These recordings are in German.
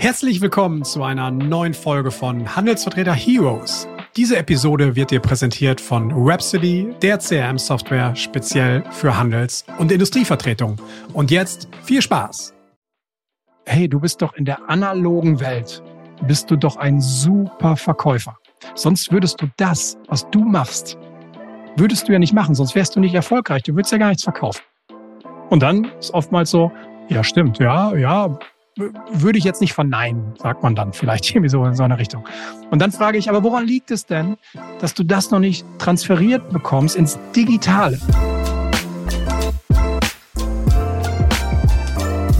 Herzlich willkommen zu einer neuen Folge von Handelsvertreter Heroes. Diese Episode wird dir präsentiert von Rhapsody, der CRM-Software speziell für Handels- und Industrievertretung. Und jetzt viel Spaß! Hey, du bist doch in der analogen Welt, bist du doch ein super Verkäufer. Sonst würdest du das, was du machst, würdest du ja nicht machen, sonst wärst du nicht erfolgreich, du würdest ja gar nichts verkaufen. Und dann ist oftmals so, ja stimmt, ja, ja, würde ich jetzt nicht verneinen, sagt man dann vielleicht irgendwie so in so einer Richtung. Und dann frage ich, aber woran liegt es denn, dass du das noch nicht transferiert bekommst ins Digitale?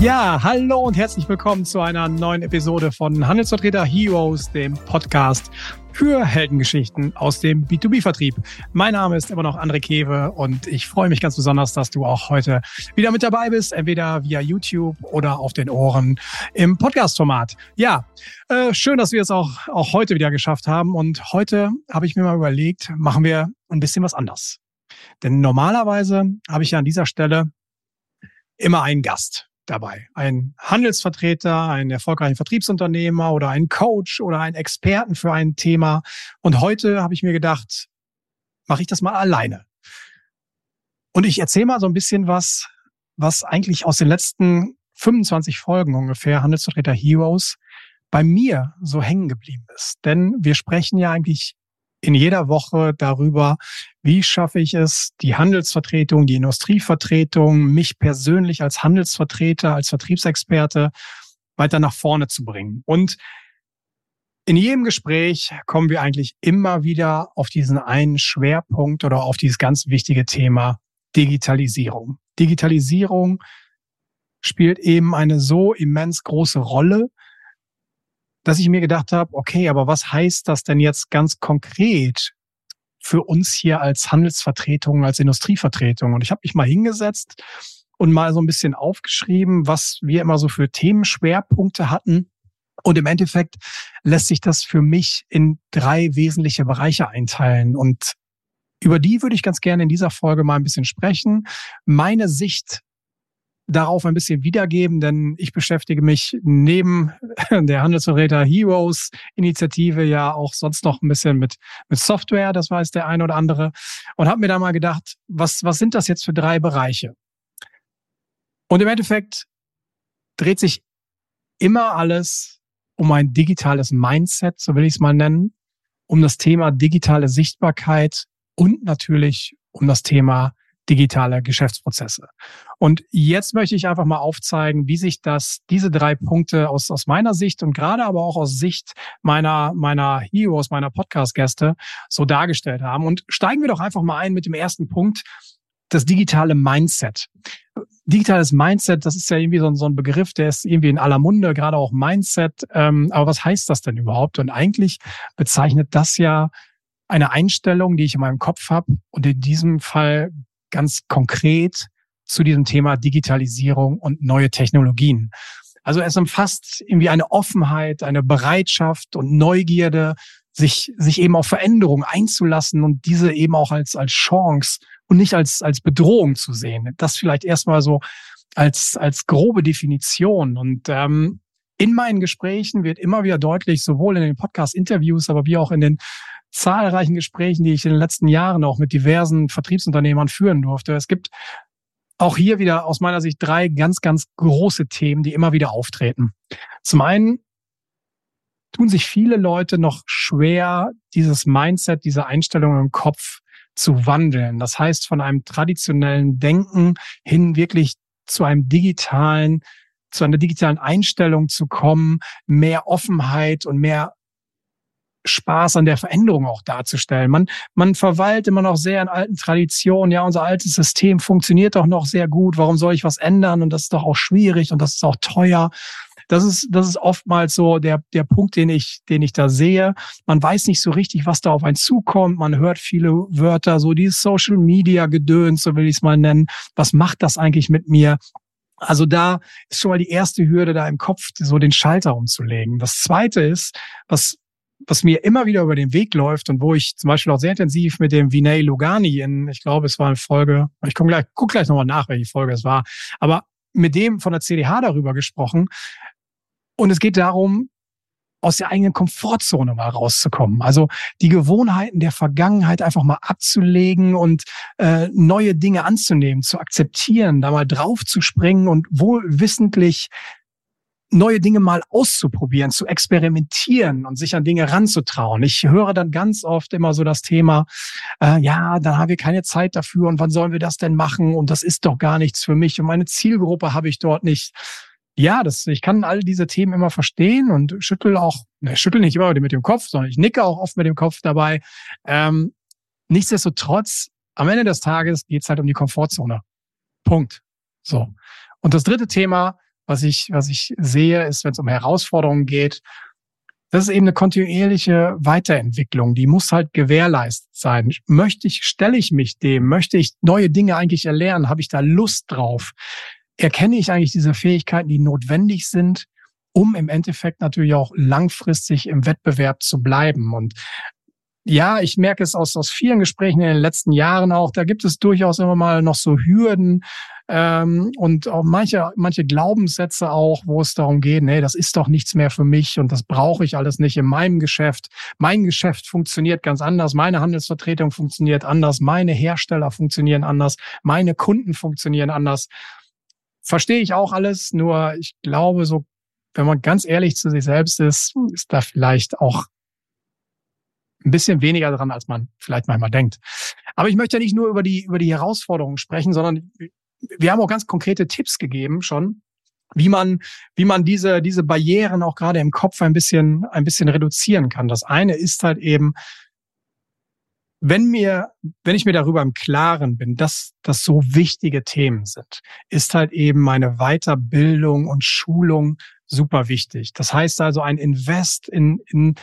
Ja, hallo und herzlich willkommen zu einer neuen Episode von Handelsvertreter Heroes, dem Podcast für Heldengeschichten aus dem B2B-Vertrieb. Mein Name ist immer noch André Kewe und ich freue mich ganz besonders, dass du auch heute wieder mit dabei bist, entweder via YouTube oder auf den Ohren im Podcast-Format. Ja, äh, schön, dass wir es auch, auch heute wieder geschafft haben und heute habe ich mir mal überlegt, machen wir ein bisschen was anders. Denn normalerweise habe ich ja an dieser Stelle immer einen Gast dabei. Ein Handelsvertreter, einen erfolgreichen Vertriebsunternehmer oder einen Coach oder einen Experten für ein Thema. Und heute habe ich mir gedacht, mache ich das mal alleine. Und ich erzähle mal so ein bisschen was, was eigentlich aus den letzten 25 Folgen ungefähr Handelsvertreter Heroes bei mir so hängen geblieben ist. Denn wir sprechen ja eigentlich in jeder Woche darüber, wie schaffe ich es, die Handelsvertretung, die Industrievertretung, mich persönlich als Handelsvertreter, als Vertriebsexperte weiter nach vorne zu bringen. Und in jedem Gespräch kommen wir eigentlich immer wieder auf diesen einen Schwerpunkt oder auf dieses ganz wichtige Thema Digitalisierung. Digitalisierung spielt eben eine so immens große Rolle, dass ich mir gedacht habe, okay, aber was heißt das denn jetzt ganz konkret für uns hier als Handelsvertretung, als Industrievertretung? Und ich habe mich mal hingesetzt und mal so ein bisschen aufgeschrieben, was wir immer so für Themenschwerpunkte hatten. Und im Endeffekt lässt sich das für mich in drei wesentliche Bereiche einteilen. Und über die würde ich ganz gerne in dieser Folge mal ein bisschen sprechen. Meine Sicht darauf ein bisschen wiedergeben, denn ich beschäftige mich neben der Handelsvertreter Heroes Initiative ja auch sonst noch ein bisschen mit, mit Software, das weiß der eine oder andere, und habe mir da mal gedacht, was, was sind das jetzt für drei Bereiche? Und im Endeffekt dreht sich immer alles um ein digitales Mindset, so will ich es mal nennen, um das Thema digitale Sichtbarkeit und natürlich um das Thema digitale Geschäftsprozesse. Und jetzt möchte ich einfach mal aufzeigen, wie sich das, diese drei Punkte aus, aus meiner Sicht und gerade aber auch aus Sicht meiner, meiner Heroes, meiner Podcast-Gäste so dargestellt haben. Und steigen wir doch einfach mal ein mit dem ersten Punkt, das digitale Mindset. Digitales Mindset, das ist ja irgendwie so ein, so ein Begriff, der ist irgendwie in aller Munde, gerade auch Mindset. Ähm, aber was heißt das denn überhaupt? Und eigentlich bezeichnet das ja eine Einstellung, die ich in meinem Kopf habe und in diesem Fall ganz konkret zu diesem Thema Digitalisierung und neue Technologien. Also es umfasst irgendwie eine Offenheit, eine Bereitschaft und Neugierde, sich, sich eben auf Veränderungen einzulassen und diese eben auch als, als Chance und nicht als, als Bedrohung zu sehen. Das vielleicht erstmal so als, als grobe Definition. Und ähm, in meinen Gesprächen wird immer wieder deutlich, sowohl in den Podcast-Interviews, aber wie auch in den zahlreichen Gesprächen, die ich in den letzten Jahren auch mit diversen Vertriebsunternehmern führen durfte. Es gibt auch hier wieder aus meiner Sicht drei ganz, ganz große Themen, die immer wieder auftreten. Zum einen tun sich viele Leute noch schwer, dieses Mindset, diese Einstellung im Kopf zu wandeln. Das heißt, von einem traditionellen Denken hin wirklich zu einem digitalen, zu einer digitalen Einstellung zu kommen, mehr Offenheit und mehr Spaß an der Veränderung auch darzustellen. Man, man verweilt immer noch sehr in alten Traditionen. Ja, unser altes System funktioniert doch noch sehr gut. Warum soll ich was ändern? Und das ist doch auch schwierig und das ist auch teuer. Das ist, das ist oftmals so der, der Punkt, den ich, den ich da sehe. Man weiß nicht so richtig, was da auf einen zukommt. Man hört viele Wörter, so dieses Social Media Gedöns, so will ich es mal nennen. Was macht das eigentlich mit mir? Also da ist schon mal die erste Hürde, da im Kopf so den Schalter umzulegen. Das zweite ist, was was mir immer wieder über den Weg läuft und wo ich zum Beispiel auch sehr intensiv mit dem Vinay Lugani in, ich glaube, es war eine Folge, ich gucke gleich, guck gleich nochmal nach, welche Folge es war, aber mit dem von der CDH darüber gesprochen, Und es geht darum, aus der eigenen Komfortzone mal rauszukommen. Also die Gewohnheiten der Vergangenheit einfach mal abzulegen und äh, neue Dinge anzunehmen, zu akzeptieren, da mal drauf zu springen und wohl wissentlich neue Dinge mal auszuprobieren, zu experimentieren und sich an Dinge ranzutrauen. Ich höre dann ganz oft immer so das Thema, äh, ja, dann haben wir keine Zeit dafür und wann sollen wir das denn machen und das ist doch gar nichts für mich und meine Zielgruppe habe ich dort nicht ja, das, ich kann all diese Themen immer verstehen und schüttel auch, ne, schüttel nicht immer mit dem Kopf, sondern ich nicke auch oft mit dem Kopf dabei. Ähm, nichtsdestotrotz, am Ende des Tages geht's halt um die Komfortzone. Punkt. So. Und das dritte Thema, was ich, was ich sehe, ist, wenn es um Herausforderungen geht, das ist eben eine kontinuierliche Weiterentwicklung. Die muss halt gewährleistet sein. Möchte ich, stelle ich mich dem? Möchte ich neue Dinge eigentlich erlernen? Habe ich da Lust drauf? erkenne ich eigentlich diese Fähigkeiten, die notwendig sind, um im Endeffekt natürlich auch langfristig im Wettbewerb zu bleiben. Und ja, ich merke es aus, aus vielen Gesprächen in den letzten Jahren auch, da gibt es durchaus immer mal noch so Hürden ähm, und auch manche, manche Glaubenssätze auch, wo es darum geht, nee, das ist doch nichts mehr für mich und das brauche ich alles nicht in meinem Geschäft. Mein Geschäft funktioniert ganz anders, meine Handelsvertretung funktioniert anders, meine Hersteller funktionieren anders, meine Kunden funktionieren anders verstehe ich auch alles, nur ich glaube, so, wenn man ganz ehrlich zu sich selbst ist, ist da vielleicht auch ein bisschen weniger dran, als man vielleicht manchmal denkt. Aber ich möchte ja nicht nur über die, über die Herausforderungen sprechen, sondern wir haben auch ganz konkrete Tipps gegeben schon, wie man, wie man diese, diese Barrieren auch gerade im Kopf ein bisschen, ein bisschen reduzieren kann. Das eine ist halt eben, wenn mir, wenn ich mir darüber im Klaren bin, dass das so wichtige Themen sind, ist halt eben meine Weiterbildung und Schulung super wichtig. Das heißt also ein Invest in, in,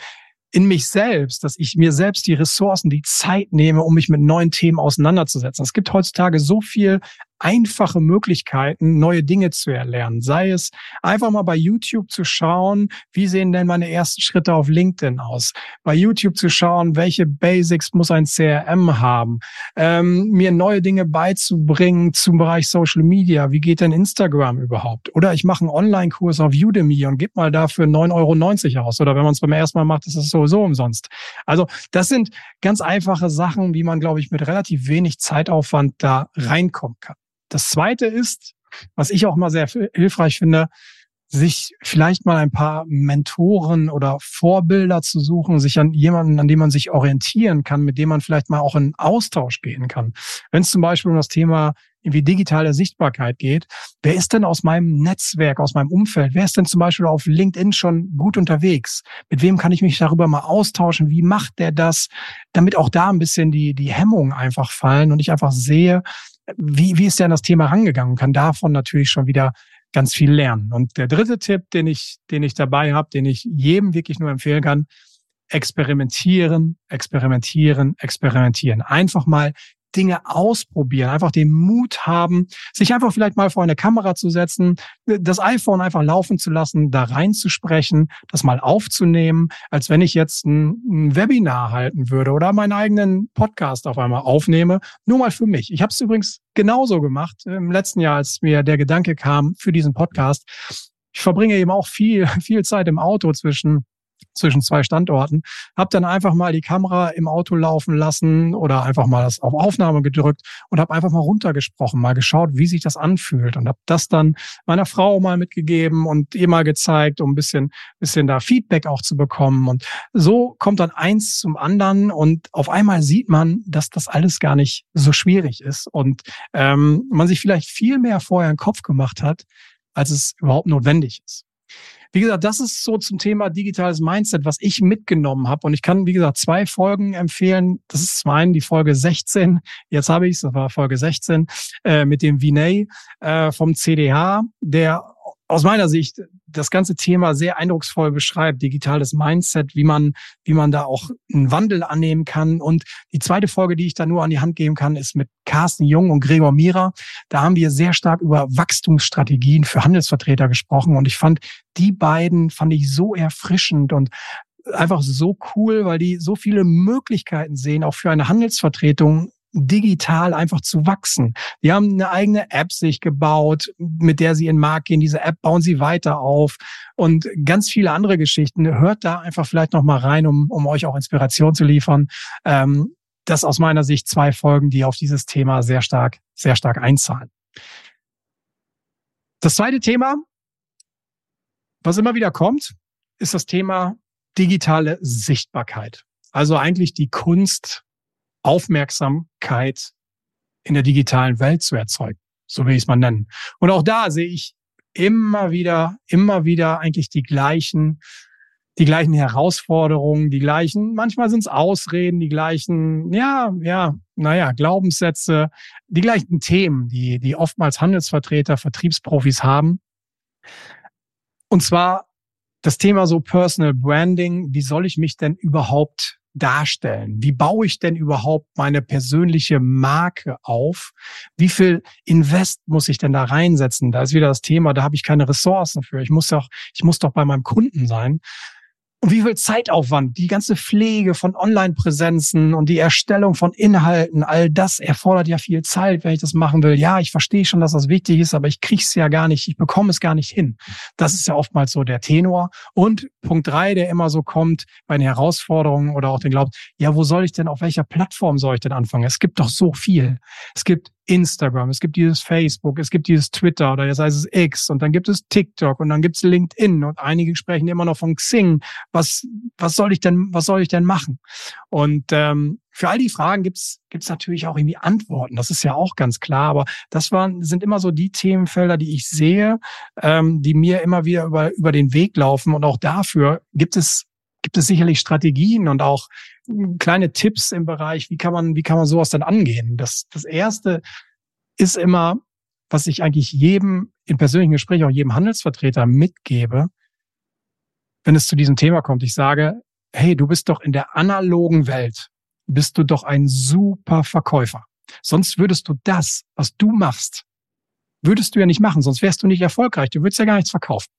in mich selbst, dass ich mir selbst die Ressourcen, die Zeit nehme, um mich mit neuen Themen auseinanderzusetzen. Es gibt heutzutage so viel einfache Möglichkeiten, neue Dinge zu erlernen. Sei es einfach mal bei YouTube zu schauen, wie sehen denn meine ersten Schritte auf LinkedIn aus? Bei YouTube zu schauen, welche Basics muss ein CRM haben? Ähm, mir neue Dinge beizubringen zum Bereich Social Media. Wie geht denn Instagram überhaupt? Oder ich mache einen Online-Kurs auf Udemy und gebe mal dafür 9,90 Euro aus. Oder wenn man es beim ersten Mal macht, ist es sowieso umsonst. Also das sind ganz einfache Sachen, wie man, glaube ich, mit relativ wenig Zeitaufwand da reinkommen kann. Das zweite ist, was ich auch mal sehr hilfreich finde, sich vielleicht mal ein paar Mentoren oder Vorbilder zu suchen, sich an jemanden, an dem man sich orientieren kann, mit dem man vielleicht mal auch in Austausch gehen kann. Wenn es zum Beispiel um das Thema irgendwie digitale Sichtbarkeit geht, wer ist denn aus meinem Netzwerk, aus meinem Umfeld, wer ist denn zum Beispiel auf LinkedIn schon gut unterwegs? Mit wem kann ich mich darüber mal austauschen? Wie macht der das? Damit auch da ein bisschen die, die Hemmungen einfach fallen und ich einfach sehe, wie, wie ist der an das Thema rangegangen und kann davon natürlich schon wieder ganz viel lernen. Und der dritte Tipp, den ich, den ich dabei habe, den ich jedem wirklich nur empfehlen kann, experimentieren, experimentieren, experimentieren. Einfach mal Dinge ausprobieren, einfach den Mut haben, sich einfach vielleicht mal vor eine Kamera zu setzen, das iPhone einfach laufen zu lassen, da reinzusprechen, das mal aufzunehmen, als wenn ich jetzt ein, ein Webinar halten würde oder meinen eigenen Podcast auf einmal aufnehme, nur mal für mich. Ich habe es übrigens genauso gemacht im letzten Jahr, als mir der Gedanke kam für diesen Podcast. Ich verbringe eben auch viel, viel Zeit im Auto zwischen zwischen zwei Standorten, habe dann einfach mal die Kamera im Auto laufen lassen oder einfach mal das auf Aufnahme gedrückt und habe einfach mal runtergesprochen, mal geschaut, wie sich das anfühlt und habe das dann meiner Frau mal mitgegeben und ihr mal gezeigt, um ein bisschen, bisschen da Feedback auch zu bekommen. Und so kommt dann eins zum anderen und auf einmal sieht man, dass das alles gar nicht so schwierig ist und ähm, man sich vielleicht viel mehr vorher einen Kopf gemacht hat, als es überhaupt notwendig ist. Wie gesagt, das ist so zum Thema digitales Mindset, was ich mitgenommen habe. Und ich kann, wie gesagt, zwei Folgen empfehlen. Das ist zum einen die Folge 16. Jetzt habe ich es, das war Folge 16, äh, mit dem Vinay äh, vom CDH, der aus meiner Sicht das ganze Thema sehr eindrucksvoll beschreibt, digitales Mindset, wie man, wie man da auch einen Wandel annehmen kann. Und die zweite Folge, die ich da nur an die Hand geben kann, ist mit Carsten Jung und Gregor Mira. Da haben wir sehr stark über Wachstumsstrategien für Handelsvertreter gesprochen. Und ich fand, die beiden fand ich so erfrischend und einfach so cool, weil die so viele Möglichkeiten sehen, auch für eine Handelsvertretung digital einfach zu wachsen. Die haben eine eigene App sich gebaut, mit der sie in den Markt gehen. Diese App bauen sie weiter auf und ganz viele andere Geschichten. Hört da einfach vielleicht noch mal rein, um, um euch auch Inspiration zu liefern. Ähm, das aus meiner Sicht zwei Folgen, die auf dieses Thema sehr stark, sehr stark einzahlen. Das zweite Thema, was immer wieder kommt, ist das Thema digitale Sichtbarkeit. Also eigentlich die Kunst, Aufmerksamkeit in der digitalen Welt zu erzeugen. So will ich es mal nennen. Und auch da sehe ich immer wieder, immer wieder eigentlich die gleichen, die gleichen Herausforderungen, die gleichen, manchmal sind es Ausreden, die gleichen, ja, ja, naja, Glaubenssätze, die gleichen Themen, die, die oftmals Handelsvertreter, Vertriebsprofis haben. Und zwar das Thema so Personal Branding. Wie soll ich mich denn überhaupt darstellen? Wie baue ich denn überhaupt meine persönliche Marke auf? Wie viel Invest muss ich denn da reinsetzen? Da ist wieder das Thema, da habe ich keine Ressourcen für. Ich muss doch, ich muss doch bei meinem Kunden sein. Und wie viel Zeitaufwand, die ganze Pflege von Online-Präsenzen und die Erstellung von Inhalten, all das erfordert ja viel Zeit, wenn ich das machen will. Ja, ich verstehe schon, dass das wichtig ist, aber ich kriege es ja gar nicht, ich bekomme es gar nicht hin. Das ist ja oftmals so der Tenor. Und Punkt drei, der immer so kommt bei den Herausforderungen oder auch den Glaubt, ja, wo soll ich denn, auf welcher Plattform soll ich denn anfangen? Es gibt doch so viel. Es gibt Instagram, es gibt dieses Facebook, es gibt dieses Twitter oder jetzt heißt es X und dann gibt es TikTok und dann gibt es LinkedIn und einige sprechen immer noch von Xing. Was, was soll ich denn, was soll ich denn machen? Und ähm, für all die Fragen gibt's gibt's natürlich auch irgendwie Antworten. Das ist ja auch ganz klar. Aber das waren, sind immer so die Themenfelder, die ich sehe, ähm, die mir immer wieder über, über den Weg laufen. Und auch dafür gibt es gibt es sicherlich Strategien und auch kleine Tipps im Bereich, wie kann man, wie kann man sowas dann angehen? Das, das erste ist immer, was ich eigentlich jedem in persönlichen Gesprächen, auch jedem Handelsvertreter mitgebe, wenn es zu diesem Thema kommt. Ich sage, hey, du bist doch in der analogen Welt, bist du doch ein super Verkäufer. Sonst würdest du das, was du machst, würdest du ja nicht machen, sonst wärst du nicht erfolgreich. Du würdest ja gar nichts verkaufen.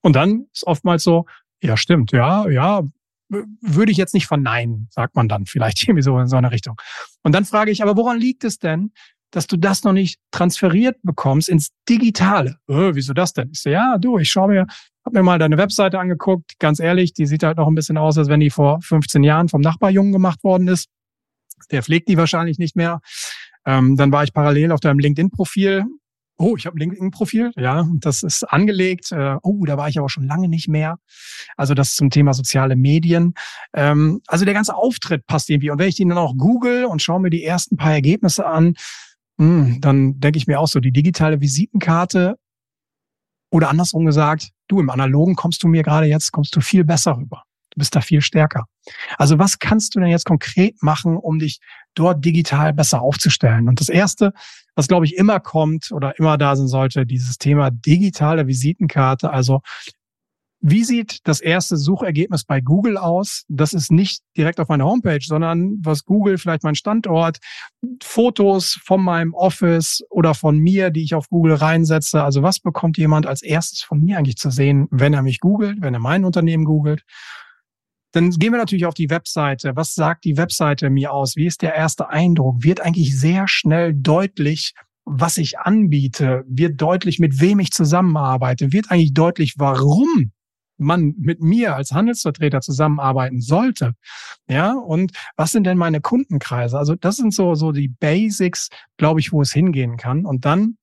Und dann ist oftmals so, ja, stimmt, ja, ja, würde ich jetzt nicht verneinen, sagt man dann vielleicht irgendwie so in so eine Richtung. Und dann frage ich, aber woran liegt es denn, dass du das noch nicht transferiert bekommst ins Digitale? Äh, wieso das denn? Ich so, ja, du, ich schaue mir, hab mir mal deine Webseite angeguckt. Ganz ehrlich, die sieht halt noch ein bisschen aus, als wenn die vor 15 Jahren vom Nachbarjungen gemacht worden ist. Der pflegt die wahrscheinlich nicht mehr. Ähm, dann war ich parallel auf deinem LinkedIn-Profil oh, ich habe ein LinkedIn-Profil, ja, das ist angelegt. Äh, oh, da war ich aber schon lange nicht mehr. Also das zum Thema soziale Medien. Ähm, also der ganze Auftritt passt irgendwie. Und wenn ich den dann auch google und schaue mir die ersten paar Ergebnisse an, mh, hm, dann denke ich mir auch so, die digitale Visitenkarte oder andersrum gesagt, du im Analogen kommst du mir gerade jetzt, kommst du viel besser rüber. Du bist da viel stärker. Also was kannst du denn jetzt konkret machen, um dich dort digital besser aufzustellen? Und das Erste, was glaube ich immer kommt oder immer da sein sollte, dieses Thema digitale Visitenkarte. Also wie sieht das erste Suchergebnis bei Google aus? Das ist nicht direkt auf meiner Homepage, sondern was Google, vielleicht mein Standort, Fotos von meinem Office oder von mir, die ich auf Google reinsetze. Also was bekommt jemand als erstes von mir eigentlich zu sehen, wenn er mich googelt, wenn er mein Unternehmen googelt? Dann gehen wir natürlich auf die Webseite. Was sagt die Webseite mir aus? Wie ist der erste Eindruck? Wird eigentlich sehr schnell deutlich, was ich anbiete? Wird deutlich, mit wem ich zusammenarbeite? Wird eigentlich deutlich, warum man mit mir als Handelsvertreter zusammenarbeiten sollte. Ja, und was sind denn meine Kundenkreise? Also das sind so, so die Basics, glaube ich, wo es hingehen kann. Und dann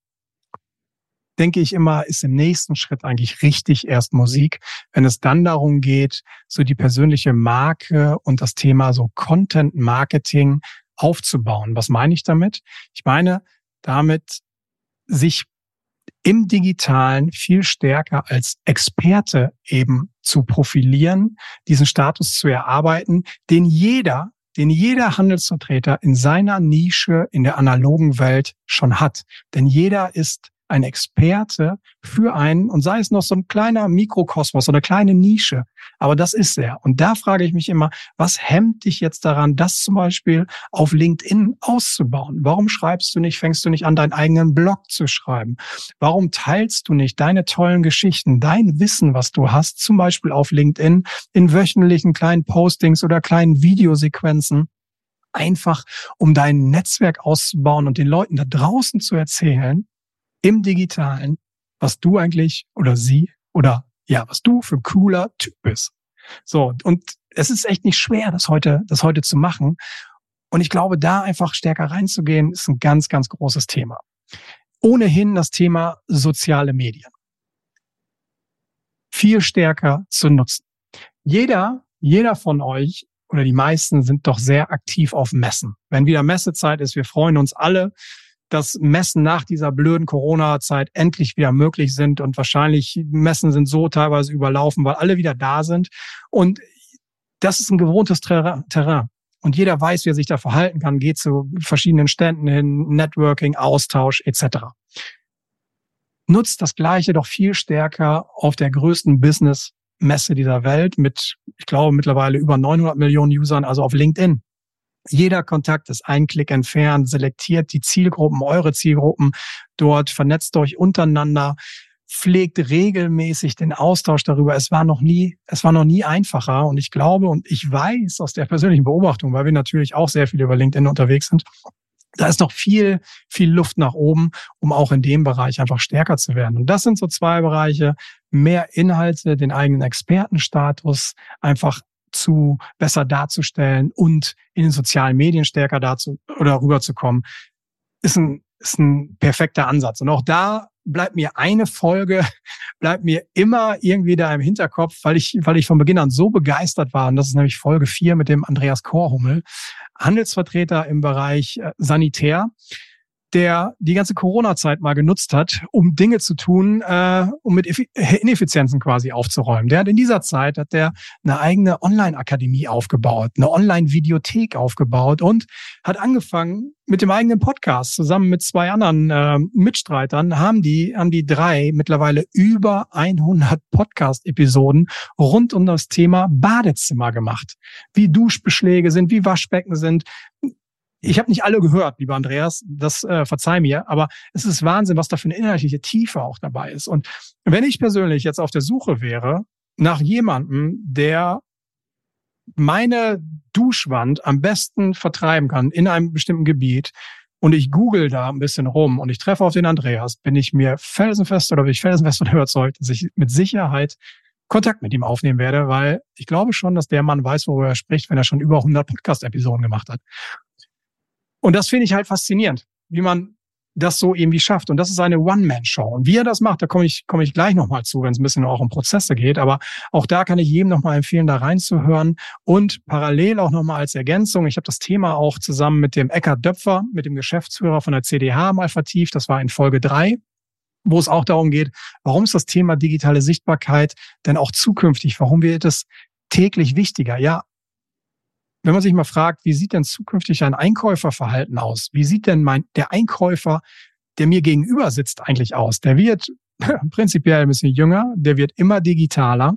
denke ich immer, ist im nächsten Schritt eigentlich richtig erst Musik, wenn es dann darum geht, so die persönliche Marke und das Thema so Content Marketing aufzubauen. Was meine ich damit? Ich meine damit, sich im Digitalen viel stärker als Experte eben zu profilieren, diesen Status zu erarbeiten, den jeder, den jeder Handelsvertreter in seiner Nische in der analogen Welt schon hat. Denn jeder ist ein Experte für einen und sei es noch so ein kleiner Mikrokosmos oder eine kleine Nische. Aber das ist er. Und da frage ich mich immer, was hemmt dich jetzt daran, das zum Beispiel auf LinkedIn auszubauen? Warum schreibst du nicht, fängst du nicht an, deinen eigenen Blog zu schreiben? Warum teilst du nicht deine tollen Geschichten, dein Wissen, was du hast, zum Beispiel auf LinkedIn in wöchentlichen kleinen Postings oder kleinen Videosequenzen? einfach um dein Netzwerk auszubauen und den Leuten da draußen zu erzählen, im digitalen, was du eigentlich oder sie oder ja, was du für ein cooler Typ bist. So, und es ist echt nicht schwer, das heute, das heute zu machen. Und ich glaube, da einfach stärker reinzugehen, ist ein ganz, ganz großes Thema. Ohnehin das Thema soziale Medien. Viel stärker zu nutzen. Jeder, jeder von euch oder die meisten sind doch sehr aktiv auf Messen. Wenn wieder Messezeit ist, wir freuen uns alle, dass Messen nach dieser blöden Corona-Zeit endlich wieder möglich sind und wahrscheinlich Messen sind so teilweise überlaufen, weil alle wieder da sind. Und das ist ein gewohntes Terrain. Und jeder weiß, wie er sich da verhalten kann, geht zu verschiedenen Ständen hin, Networking, Austausch etc. Nutzt das Gleiche doch viel stärker auf der größten Business-Messe dieser Welt mit, ich glaube, mittlerweile über 900 Millionen Usern, also auf LinkedIn. Jeder Kontakt ist ein Klick entfernt, selektiert die Zielgruppen, eure Zielgruppen dort, vernetzt euch untereinander, pflegt regelmäßig den Austausch darüber. Es war noch nie, es war noch nie einfacher. Und ich glaube und ich weiß aus der persönlichen Beobachtung, weil wir natürlich auch sehr viel über LinkedIn unterwegs sind, da ist noch viel, viel Luft nach oben, um auch in dem Bereich einfach stärker zu werden. Und das sind so zwei Bereiche, mehr Inhalte, den eigenen Expertenstatus einfach zu besser darzustellen und in den sozialen Medien stärker dazu oder rüberzukommen, ist ein, ist ein perfekter Ansatz. Und auch da bleibt mir eine Folge, bleibt mir immer irgendwie da im Hinterkopf, weil ich, weil ich von Beginn an so begeistert war. Und das ist nämlich Folge vier mit dem Andreas Korhummel, Handelsvertreter im Bereich äh, Sanitär der die ganze Corona-Zeit mal genutzt hat, um Dinge zu tun, äh, um mit Ineffizienzen quasi aufzuräumen. Der hat in dieser Zeit hat der eine eigene Online-Akademie aufgebaut, eine Online-Videothek aufgebaut und hat angefangen mit dem eigenen Podcast zusammen mit zwei anderen äh, Mitstreitern haben die haben die drei mittlerweile über 100 Podcast-Episoden rund um das Thema Badezimmer gemacht, wie Duschbeschläge sind, wie Waschbecken sind, ich habe nicht alle gehört, lieber Andreas, das äh, verzeih mir, aber es ist Wahnsinn, was da für eine inhaltliche Tiefe auch dabei ist. Und wenn ich persönlich jetzt auf der Suche wäre nach jemandem, der meine Duschwand am besten vertreiben kann in einem bestimmten Gebiet und ich google da ein bisschen rum und ich treffe auf den Andreas, bin ich mir felsenfest oder bin ich felsenfest und überzeugt, dass ich mit Sicherheit Kontakt mit ihm aufnehmen werde, weil ich glaube schon, dass der Mann weiß, worüber er spricht, wenn er schon über 100 Podcast-Episoden gemacht hat. Und das finde ich halt faszinierend, wie man das so irgendwie schafft. Und das ist eine One-Man-Show. Und wie er das macht, da komme ich, komme ich gleich nochmal zu, wenn es ein bisschen auch um Prozesse geht. Aber auch da kann ich jedem nochmal empfehlen, da reinzuhören. Und parallel auch nochmal als Ergänzung, ich habe das Thema auch zusammen mit dem Eckhard Döpfer, mit dem Geschäftsführer von der CDH mal vertieft. Das war in Folge drei wo es auch darum geht, warum ist das Thema digitale Sichtbarkeit denn auch zukünftig, warum wird es täglich wichtiger? Ja, wenn man sich mal fragt, wie sieht denn zukünftig ein Einkäuferverhalten aus? Wie sieht denn mein, der Einkäufer, der mir gegenüber sitzt, eigentlich aus? Der wird prinzipiell ein bisschen jünger, der wird immer digitaler.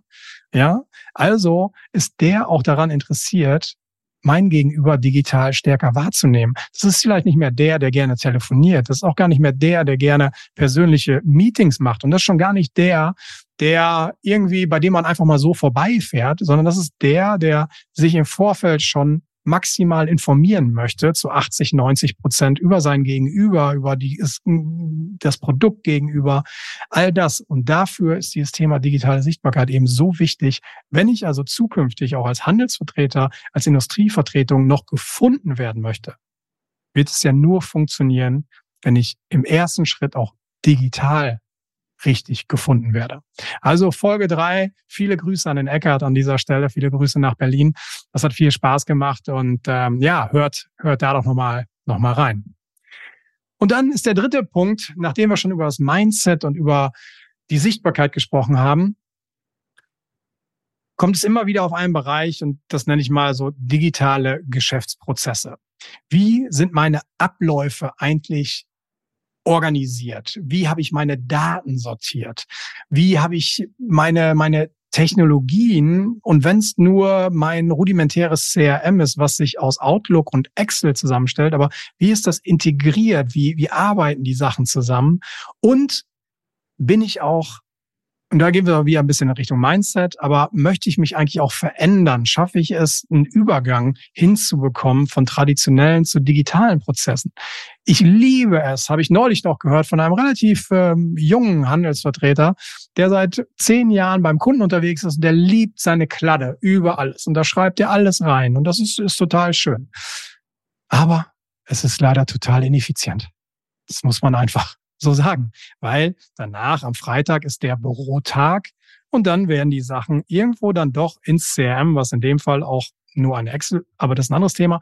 Ja, also ist der auch daran interessiert, mein Gegenüber digital stärker wahrzunehmen. Das ist vielleicht nicht mehr der, der gerne telefoniert. Das ist auch gar nicht mehr der, der gerne persönliche Meetings macht. Und das ist schon gar nicht der, der irgendwie, bei dem man einfach mal so vorbeifährt, sondern das ist der, der sich im Vorfeld schon maximal informieren möchte, zu 80, 90 Prozent über sein Gegenüber, über die, das Produkt gegenüber, all das. Und dafür ist dieses Thema digitale Sichtbarkeit eben so wichtig. Wenn ich also zukünftig auch als Handelsvertreter, als Industrievertretung noch gefunden werden möchte, wird es ja nur funktionieren, wenn ich im ersten Schritt auch digital richtig gefunden werde. Also Folge drei. Viele Grüße an den Eckert an dieser Stelle. Viele Grüße nach Berlin. Das hat viel Spaß gemacht und ähm, ja, hört hört da doch nochmal noch mal rein. Und dann ist der dritte Punkt, nachdem wir schon über das Mindset und über die Sichtbarkeit gesprochen haben, kommt es immer wieder auf einen Bereich und das nenne ich mal so digitale Geschäftsprozesse. Wie sind meine Abläufe eigentlich organisiert? Wie habe ich meine Daten sortiert? Wie habe ich meine, meine Technologien und wenn es nur mein rudimentäres CRM ist, was sich aus Outlook und Excel zusammenstellt, aber wie ist das integriert? Wie, wie arbeiten die Sachen zusammen? Und bin ich auch und da gehen wir wieder ein bisschen in Richtung Mindset, aber möchte ich mich eigentlich auch verändern? Schaffe ich es, einen Übergang hinzubekommen von traditionellen zu digitalen Prozessen? Ich liebe es, habe ich neulich noch gehört von einem relativ ähm, jungen Handelsvertreter, der seit zehn Jahren beim Kunden unterwegs ist. Der liebt seine Kladde über alles und da schreibt er alles rein und das ist, ist total schön. Aber es ist leider total ineffizient. Das muss man einfach so sagen, weil danach am Freitag ist der Bürotag und dann werden die Sachen irgendwo dann doch ins CRM, was in dem Fall auch nur ein Excel, aber das ist ein anderes Thema,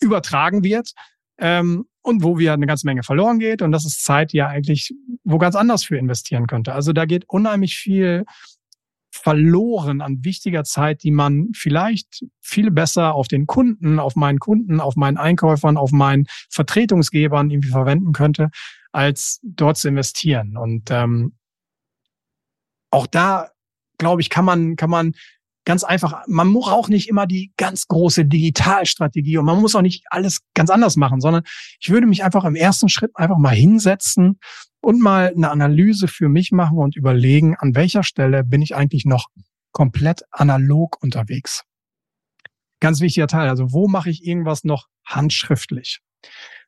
übertragen wird ähm, und wo wir eine ganze Menge verloren geht und das ist Zeit, die ja eigentlich wo ganz anders für investieren könnte. Also da geht unheimlich viel verloren an wichtiger Zeit, die man vielleicht viel besser auf den Kunden, auf meinen Kunden, auf meinen Einkäufern, auf meinen Vertretungsgebern irgendwie verwenden könnte, als dort zu investieren. Und ähm, auch da, glaube ich, kann man, kann man ganz einfach, man muss auch nicht immer die ganz große Digitalstrategie und man muss auch nicht alles ganz anders machen, sondern ich würde mich einfach im ersten Schritt einfach mal hinsetzen und mal eine Analyse für mich machen und überlegen, an welcher Stelle bin ich eigentlich noch komplett analog unterwegs. Ganz wichtiger Teil. Also wo mache ich irgendwas noch handschriftlich?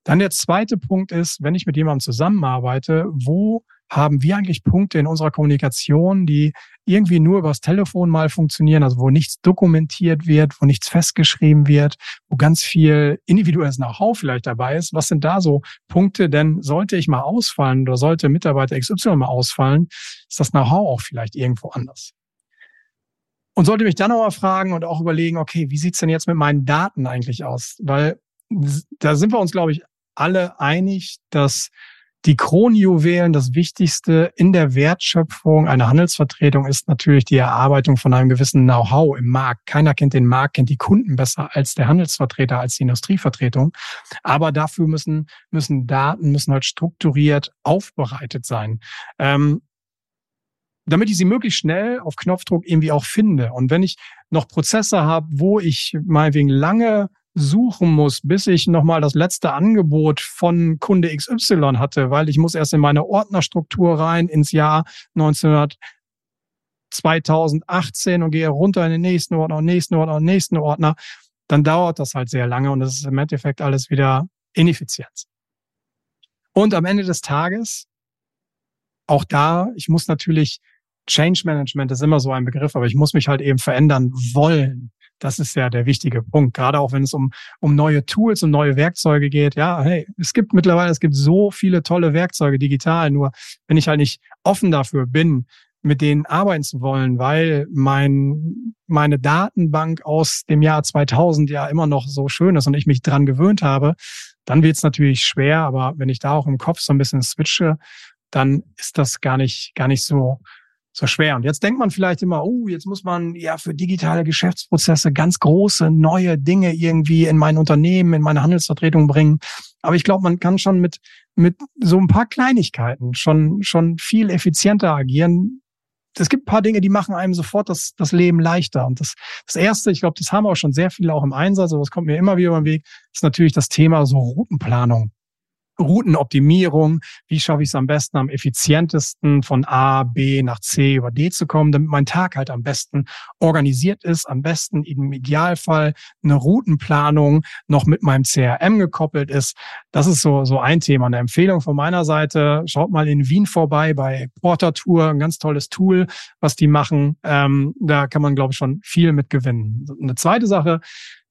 Dann der zweite Punkt ist, wenn ich mit jemandem zusammenarbeite, wo haben wir eigentlich Punkte in unserer Kommunikation, die irgendwie nur übers Telefon mal funktionieren, also wo nichts dokumentiert wird, wo nichts festgeschrieben wird, wo ganz viel individuelles Know-how vielleicht dabei ist. Was sind da so Punkte? Denn sollte ich mal ausfallen oder sollte Mitarbeiter XY mal ausfallen, ist das Know-how auch vielleicht irgendwo anders. Und sollte mich dann auch mal fragen und auch überlegen, okay, wie sieht's denn jetzt mit meinen Daten eigentlich aus? Weil da sind wir uns, glaube ich, alle einig, dass die Kronjuwelen, das Wichtigste in der Wertschöpfung einer Handelsvertretung ist natürlich die Erarbeitung von einem gewissen Know-how im Markt. Keiner kennt den Markt, kennt die Kunden besser als der Handelsvertreter, als die Industrievertretung. Aber dafür müssen, müssen Daten, müssen halt strukturiert aufbereitet sein. Ähm, damit ich sie möglichst schnell auf Knopfdruck irgendwie auch finde. Und wenn ich noch Prozesse habe, wo ich mal wegen lange suchen muss, bis ich nochmal das letzte Angebot von Kunde XY hatte, weil ich muss erst in meine Ordnerstruktur rein ins Jahr 1900 2018 und gehe runter in den nächsten Ordner und nächsten Ordner und nächsten Ordner, dann dauert das halt sehr lange und das ist im Endeffekt alles wieder Ineffizienz. Und am Ende des Tages, auch da, ich muss natürlich Change Management ist immer so ein Begriff, aber ich muss mich halt eben verändern wollen. Das ist ja der wichtige Punkt. Gerade auch wenn es um, um neue Tools und neue Werkzeuge geht. Ja, hey, es gibt mittlerweile, es gibt so viele tolle Werkzeuge digital. Nur wenn ich halt nicht offen dafür bin, mit denen arbeiten zu wollen, weil mein, meine Datenbank aus dem Jahr 2000 ja immer noch so schön ist und ich mich dran gewöhnt habe, dann wird es natürlich schwer. Aber wenn ich da auch im Kopf so ein bisschen switche, dann ist das gar nicht, gar nicht so, so schwer. Und jetzt denkt man vielleicht immer, oh, jetzt muss man ja für digitale Geschäftsprozesse ganz große neue Dinge irgendwie in mein Unternehmen, in meine Handelsvertretung bringen. Aber ich glaube, man kann schon mit, mit so ein paar Kleinigkeiten schon, schon viel effizienter agieren. Es gibt ein paar Dinge, die machen einem sofort das, das Leben leichter. Und das, das erste, ich glaube, das haben auch schon sehr viele auch im Einsatz, aber es kommt mir immer wieder über den Weg, ist natürlich das Thema so Routenplanung. Routenoptimierung. Wie schaffe ich es am besten, am effizientesten von A, B nach C über D zu kommen, damit mein Tag halt am besten organisiert ist, am besten im Idealfall eine Routenplanung noch mit meinem CRM gekoppelt ist. Das ist so, so ein Thema. Eine Empfehlung von meiner Seite. Schaut mal in Wien vorbei bei Porter Tour. Ein ganz tolles Tool, was die machen. Ähm, da kann man, glaube ich, schon viel mit gewinnen. Eine zweite Sache,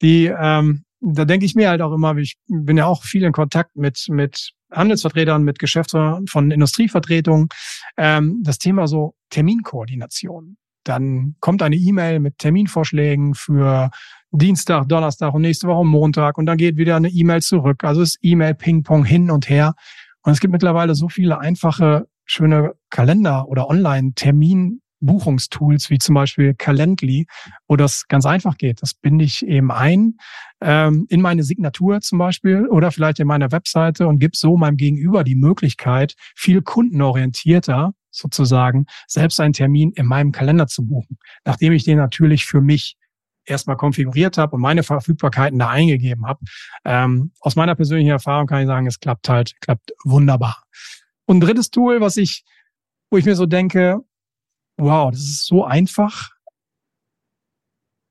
die ähm, da denke ich mir halt auch immer, ich bin ja auch viel in Kontakt mit, mit Handelsvertretern, mit Geschäftsführern von Industrievertretungen, ähm, das Thema so Terminkoordination. Dann kommt eine E-Mail mit Terminvorschlägen für Dienstag, Donnerstag und nächste Woche Montag und dann geht wieder eine E-Mail zurück. Also ist E-Mail-Ping-Pong hin und her. Und es gibt mittlerweile so viele einfache, schöne Kalender oder Online-Termin Buchungstools wie zum Beispiel Calendly, wo das ganz einfach geht. Das binde ich eben ein ähm, in meine Signatur zum Beispiel oder vielleicht in meiner Webseite und gebe so meinem Gegenüber die Möglichkeit, viel kundenorientierter sozusagen selbst einen Termin in meinem Kalender zu buchen, nachdem ich den natürlich für mich erstmal konfiguriert habe und meine Verfügbarkeiten da eingegeben habe. Ähm, aus meiner persönlichen Erfahrung kann ich sagen, es klappt halt, klappt wunderbar. Und ein drittes Tool, was ich, wo ich mir so denke, wow, das ist so einfach,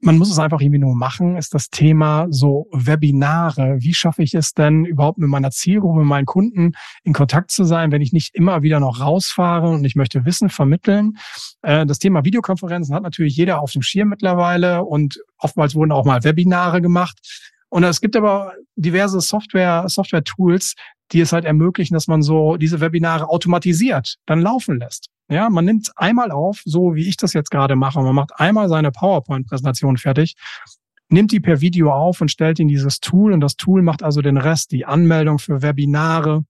man muss es einfach irgendwie nur machen, ist das Thema so Webinare. Wie schaffe ich es denn überhaupt mit meiner Zielgruppe, mit meinen Kunden in Kontakt zu sein, wenn ich nicht immer wieder noch rausfahre und ich möchte Wissen vermitteln? Äh, das Thema Videokonferenzen hat natürlich jeder auf dem Schirm mittlerweile und oftmals wurden auch mal Webinare gemacht. Und es gibt aber diverse Software, Software-Tools, die es halt ermöglichen, dass man so diese Webinare automatisiert dann laufen lässt. Ja, man nimmt einmal auf, so wie ich das jetzt gerade mache. Man macht einmal seine PowerPoint-Präsentation fertig, nimmt die per Video auf und stellt in dieses Tool und das Tool macht also den Rest, die Anmeldung für Webinare,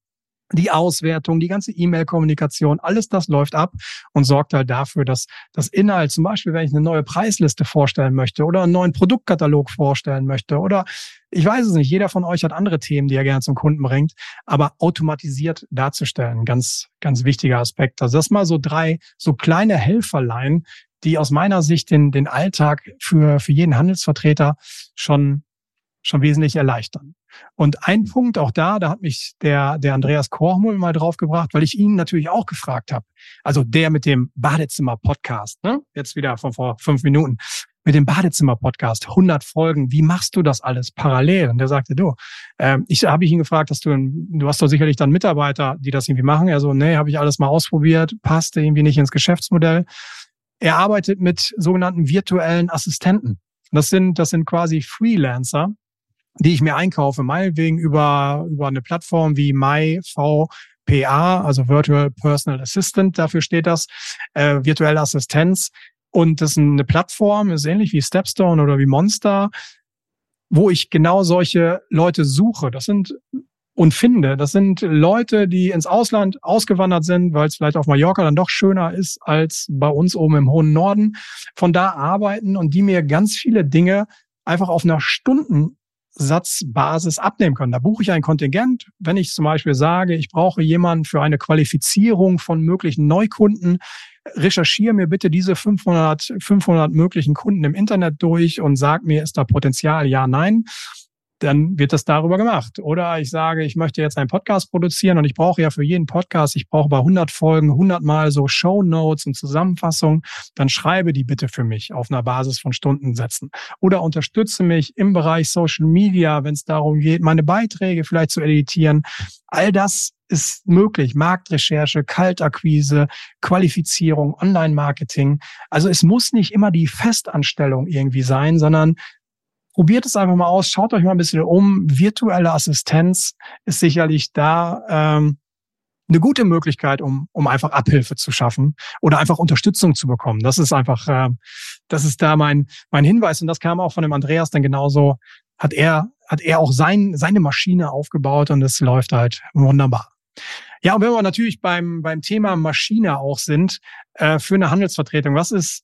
die Auswertung, die ganze E-Mail-Kommunikation, alles das läuft ab und sorgt halt dafür, dass das Inhalt, zum Beispiel, wenn ich eine neue Preisliste vorstellen möchte oder einen neuen Produktkatalog vorstellen möchte oder ich weiß es nicht, jeder von euch hat andere Themen, die er gerne zum Kunden bringt, aber automatisiert darzustellen, ganz, ganz wichtiger Aspekt. Also das mal so drei, so kleine Helferlein, die aus meiner Sicht den, den Alltag für, für jeden Handelsvertreter schon, schon wesentlich erleichtern. Und ein Punkt auch da, da hat mich der, der Andreas Kormul mal draufgebracht, weil ich ihn natürlich auch gefragt habe. Also der mit dem Badezimmer-Podcast, ne? jetzt wieder von vor fünf Minuten, mit dem Badezimmer-Podcast, 100 Folgen, wie machst du das alles parallel? Und der sagte, du, ähm, ich habe ich ihn gefragt, dass du, du hast doch sicherlich dann Mitarbeiter, die das irgendwie machen. Er so, nee, habe ich alles mal ausprobiert, passte irgendwie nicht ins Geschäftsmodell. Er arbeitet mit sogenannten virtuellen Assistenten. Das sind, das sind quasi Freelancer, die ich mir einkaufe, meinetwegen über, über eine Plattform wie MyVPA, also Virtual Personal Assistant, dafür steht das, äh, virtuelle Assistenz. Und das ist eine Plattform, ist ähnlich wie Stepstone oder wie Monster, wo ich genau solche Leute suche. Das sind und finde, das sind Leute, die ins Ausland ausgewandert sind, weil es vielleicht auf Mallorca dann doch schöner ist als bei uns oben im hohen Norden, von da arbeiten und die mir ganz viele Dinge einfach auf einer Stunden Satzbasis abnehmen können. Da buche ich ein Kontingent. Wenn ich zum Beispiel sage, ich brauche jemanden für eine Qualifizierung von möglichen Neukunden, recherchiere mir bitte diese 500, 500 möglichen Kunden im Internet durch und sag mir, ist da Potenzial? Ja, nein dann wird das darüber gemacht. Oder ich sage, ich möchte jetzt einen Podcast produzieren und ich brauche ja für jeden Podcast, ich brauche bei 100 Folgen 100 Mal so Show Notes und Zusammenfassungen, dann schreibe die bitte für mich auf einer Basis von Stundensätzen. Oder unterstütze mich im Bereich Social Media, wenn es darum geht, meine Beiträge vielleicht zu editieren. All das ist möglich. Marktrecherche, Kaltakquise, Qualifizierung, Online-Marketing. Also es muss nicht immer die Festanstellung irgendwie sein, sondern probiert es einfach mal aus, schaut euch mal ein bisschen um. Virtuelle Assistenz ist sicherlich da ähm, eine gute Möglichkeit, um, um einfach Abhilfe zu schaffen oder einfach Unterstützung zu bekommen. Das ist einfach, äh, das ist da mein, mein Hinweis. Und das kam auch von dem Andreas dann genauso, hat er, hat er auch sein, seine Maschine aufgebaut und es läuft halt wunderbar. Ja, und wenn wir natürlich beim, beim Thema Maschine auch sind, äh, für eine Handelsvertretung, was ist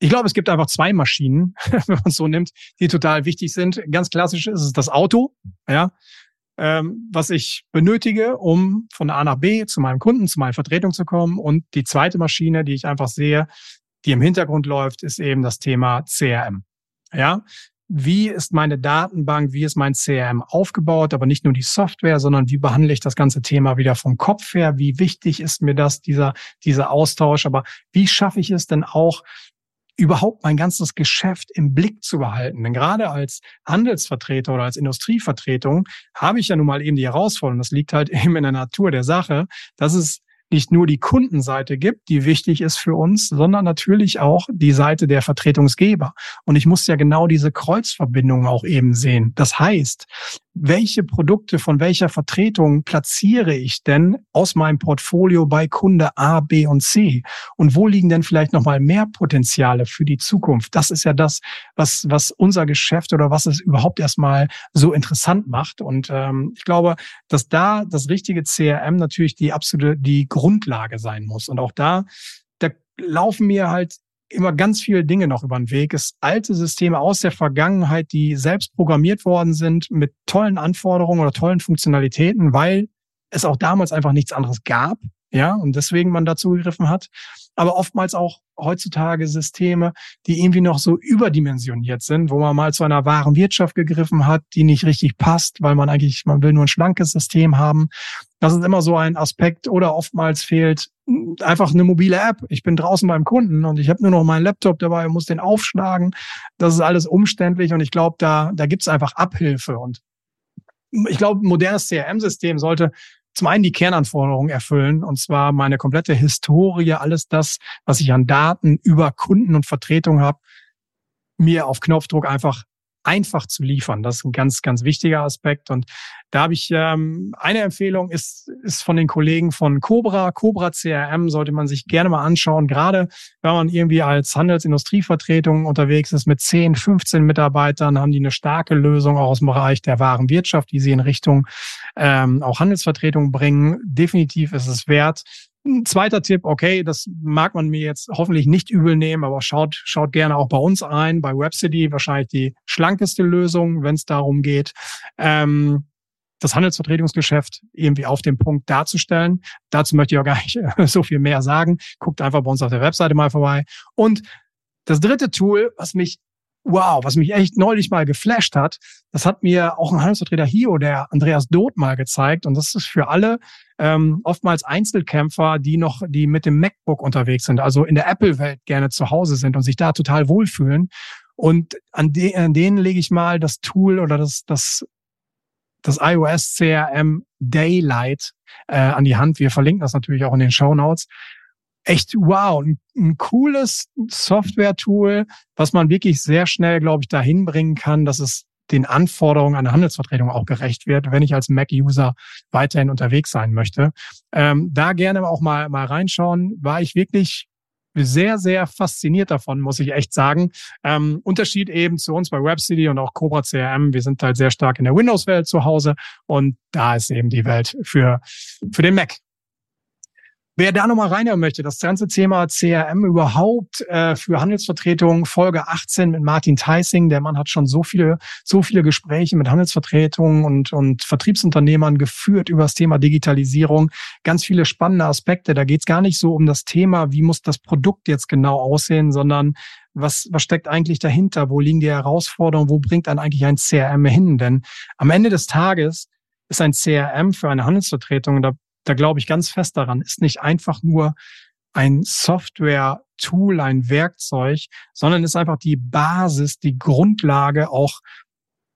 ich glaube, es gibt einfach zwei Maschinen, wenn man es so nimmt, die total wichtig sind. Ganz klassisch ist es das Auto, ja, ähm, was ich benötige, um von A nach B zu meinem Kunden, zu meiner Vertretung zu kommen. Und die zweite Maschine, die ich einfach sehe, die im Hintergrund läuft, ist eben das Thema CRM. Ja, wie ist meine Datenbank, wie ist mein CRM aufgebaut, aber nicht nur die Software, sondern wie behandle ich das ganze Thema wieder vom Kopf her, wie wichtig ist mir das, dieser, dieser Austausch, aber wie schaffe ich es denn auch, überhaupt mein ganzes Geschäft im Blick zu behalten. Denn gerade als Handelsvertreter oder als Industrievertretung habe ich ja nun mal eben die Herausforderung, das liegt halt eben in der Natur der Sache, dass es nicht nur die Kundenseite gibt, die wichtig ist für uns, sondern natürlich auch die Seite der Vertretungsgeber. Und ich muss ja genau diese Kreuzverbindung auch eben sehen. Das heißt, welche Produkte von welcher Vertretung platziere ich denn aus meinem Portfolio bei Kunde A, B und C? Und wo liegen denn vielleicht nochmal mehr Potenziale für die Zukunft? Das ist ja das, was, was unser Geschäft oder was es überhaupt erstmal so interessant macht. Und ähm, ich glaube, dass da das richtige CRM natürlich die absolute, die Grundlage sein muss. Und auch da, da laufen mir halt immer ganz viele Dinge noch über den Weg. Es alte Systeme aus der Vergangenheit, die selbst programmiert worden sind mit tollen Anforderungen oder tollen Funktionalitäten, weil es auch damals einfach nichts anderes gab. ja, und deswegen man dazu gegriffen hat. Aber oftmals auch heutzutage Systeme, die irgendwie noch so überdimensioniert sind, wo man mal zu einer wahren Wirtschaft gegriffen hat, die nicht richtig passt, weil man eigentlich, man will nur ein schlankes System haben. Das ist immer so ein Aspekt oder oftmals fehlt einfach eine mobile App. Ich bin draußen beim Kunden und ich habe nur noch meinen Laptop dabei und muss den aufschlagen. Das ist alles umständlich und ich glaube, da, da gibt's einfach Abhilfe. Und ich glaube, modernes CRM-System sollte zum einen die Kernanforderungen erfüllen, und zwar meine komplette Historie, alles das, was ich an Daten über Kunden und Vertretung habe, mir auf Knopfdruck einfach einfach zu liefern. Das ist ein ganz, ganz wichtiger Aspekt. Und da habe ich ähm, eine Empfehlung, ist, ist von den Kollegen von Cobra. Cobra CRM sollte man sich gerne mal anschauen, gerade wenn man irgendwie als Handelsindustrievertretung unterwegs ist mit 10, 15 Mitarbeitern, haben die eine starke Lösung auch aus dem Bereich der wahren Wirtschaft, die sie in Richtung ähm, auch Handelsvertretung bringen. Definitiv ist es wert, ein zweiter Tipp, okay, das mag man mir jetzt hoffentlich nicht übel nehmen, aber schaut, schaut gerne auch bei uns ein, bei Webcity, wahrscheinlich die schlankeste Lösung, wenn es darum geht, ähm, das Handelsvertretungsgeschäft irgendwie auf den Punkt darzustellen. Dazu möchte ich auch gar nicht so viel mehr sagen. Guckt einfach bei uns auf der Webseite mal vorbei. Und das dritte Tool, was mich wow, was mich echt neulich mal geflasht hat, das hat mir auch ein Handelsvertreter Hio, der Andreas Doth, mal gezeigt. Und das ist für alle ähm, oftmals Einzelkämpfer, die noch, die mit dem MacBook unterwegs sind, also in der Apple-Welt gerne zu Hause sind und sich da total wohlfühlen. Und an, de an denen lege ich mal das Tool oder das, das, das iOS CRM Daylight äh, an die Hand. Wir verlinken das natürlich auch in den Show Notes echt wow, ein, ein cooles Software-Tool, was man wirklich sehr schnell, glaube ich, dahin bringen kann, dass es den Anforderungen einer Handelsvertretung auch gerecht wird, wenn ich als Mac-User weiterhin unterwegs sein möchte. Ähm, da gerne auch mal, mal reinschauen. War ich wirklich sehr, sehr fasziniert davon, muss ich echt sagen. Ähm, Unterschied eben zu uns bei WebCity und auch Cobra CRM. Wir sind halt sehr stark in der Windows-Welt zu Hause und da ist eben die Welt für, für den Mac. Wer da nochmal reinhören möchte, das ganze Thema CRM überhaupt äh, für Handelsvertretungen, Folge 18 mit Martin Theissing. Der Mann hat schon so viele, so viele Gespräche mit Handelsvertretungen und, und Vertriebsunternehmern geführt über das Thema Digitalisierung. Ganz viele spannende Aspekte. Da geht es gar nicht so um das Thema, wie muss das Produkt jetzt genau aussehen, sondern was, was steckt eigentlich dahinter? Wo liegen die Herausforderungen? Wo bringt dann eigentlich ein CRM hin? Denn am Ende des Tages ist ein CRM für eine Handelsvertretung, da da glaube ich ganz fest daran, ist nicht einfach nur ein Software-Tool, ein Werkzeug, sondern ist einfach die Basis, die Grundlage auch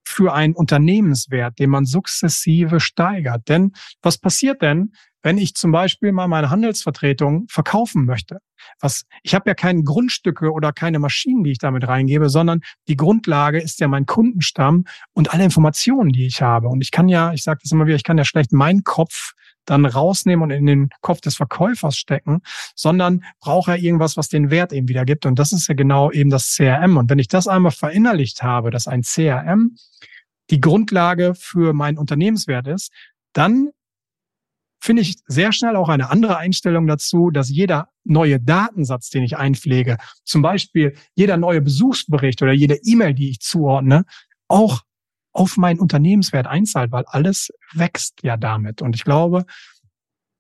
für einen Unternehmenswert, den man sukzessive steigert. Denn was passiert denn, wenn ich zum Beispiel mal meine Handelsvertretung verkaufen möchte? Was, ich habe ja keine Grundstücke oder keine Maschinen, die ich damit reingebe, sondern die Grundlage ist ja mein Kundenstamm und alle Informationen, die ich habe. Und ich kann ja, ich sage das immer wieder, ich kann ja schlecht meinen Kopf dann rausnehmen und in den Kopf des Verkäufers stecken, sondern braucht er irgendwas, was den Wert eben wieder gibt. Und das ist ja genau eben das CRM. Und wenn ich das einmal verinnerlicht habe, dass ein CRM die Grundlage für meinen Unternehmenswert ist, dann finde ich sehr schnell auch eine andere Einstellung dazu, dass jeder neue Datensatz, den ich einpflege, zum Beispiel jeder neue Besuchsbericht oder jede E-Mail, die ich zuordne, auch auf meinen Unternehmenswert einzahlt, weil alles wächst ja damit. Und ich glaube,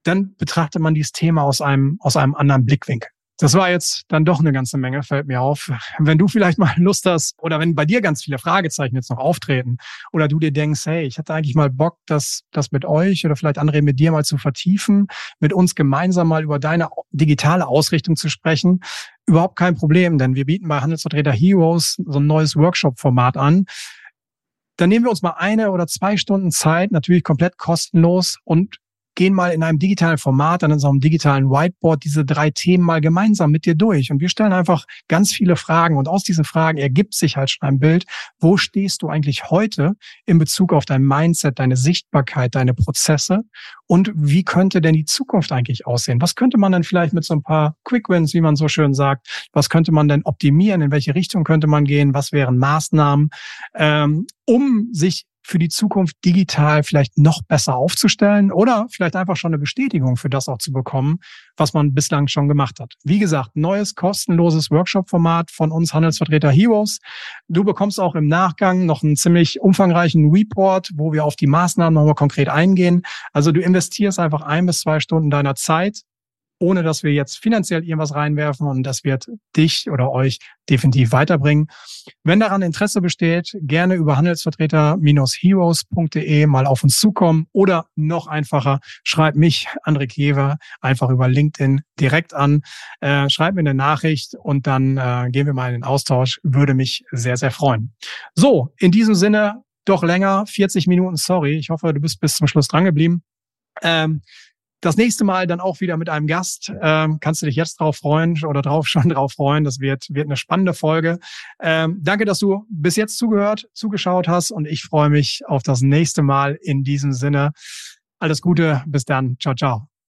dann betrachtet man dieses Thema aus einem, aus einem anderen Blickwinkel. Das war jetzt dann doch eine ganze Menge, fällt mir auf. Wenn du vielleicht mal Lust hast oder wenn bei dir ganz viele Fragezeichen jetzt noch auftreten oder du dir denkst, hey, ich hatte eigentlich mal Bock, das, das mit euch oder vielleicht andere mit dir mal zu vertiefen, mit uns gemeinsam mal über deine digitale Ausrichtung zu sprechen, überhaupt kein Problem, denn wir bieten bei Handelsvertreter Heroes so ein neues Workshop-Format an dann nehmen wir uns mal eine oder zwei Stunden Zeit, natürlich komplett kostenlos und gehen mal in einem digitalen Format, so einem digitalen Whiteboard diese drei Themen mal gemeinsam mit dir durch. Und wir stellen einfach ganz viele Fragen. Und aus diesen Fragen ergibt sich halt schon ein Bild. Wo stehst du eigentlich heute in Bezug auf dein Mindset, deine Sichtbarkeit, deine Prozesse? Und wie könnte denn die Zukunft eigentlich aussehen? Was könnte man denn vielleicht mit so ein paar Quick Wins, wie man so schön sagt, was könnte man denn optimieren? In welche Richtung könnte man gehen? Was wären Maßnahmen, ähm, um sich für die Zukunft digital vielleicht noch besser aufzustellen oder vielleicht einfach schon eine Bestätigung für das auch zu bekommen, was man bislang schon gemacht hat. Wie gesagt, neues kostenloses Workshop-Format von uns Handelsvertreter Heroes. Du bekommst auch im Nachgang noch einen ziemlich umfangreichen Report, wo wir auf die Maßnahmen nochmal konkret eingehen. Also du investierst einfach ein bis zwei Stunden deiner Zeit ohne dass wir jetzt finanziell irgendwas reinwerfen und das wird dich oder euch definitiv weiterbringen. Wenn daran Interesse besteht, gerne über handelsvertreter-heroes.de mal auf uns zukommen oder noch einfacher, schreib mich, André Kewe, einfach über LinkedIn direkt an, äh, schreib mir eine Nachricht und dann äh, gehen wir mal in den Austausch, würde mich sehr, sehr freuen. So, in diesem Sinne, doch länger, 40 Minuten, sorry. Ich hoffe, du bist bis zum Schluss dran geblieben. Ähm, das nächste Mal dann auch wieder mit einem Gast. Ähm, kannst du dich jetzt drauf freuen oder drauf schon drauf freuen. Das wird, wird eine spannende Folge. Ähm, danke, dass du bis jetzt zugehört, zugeschaut hast und ich freue mich auf das nächste Mal in diesem Sinne. Alles Gute, bis dann. Ciao, ciao.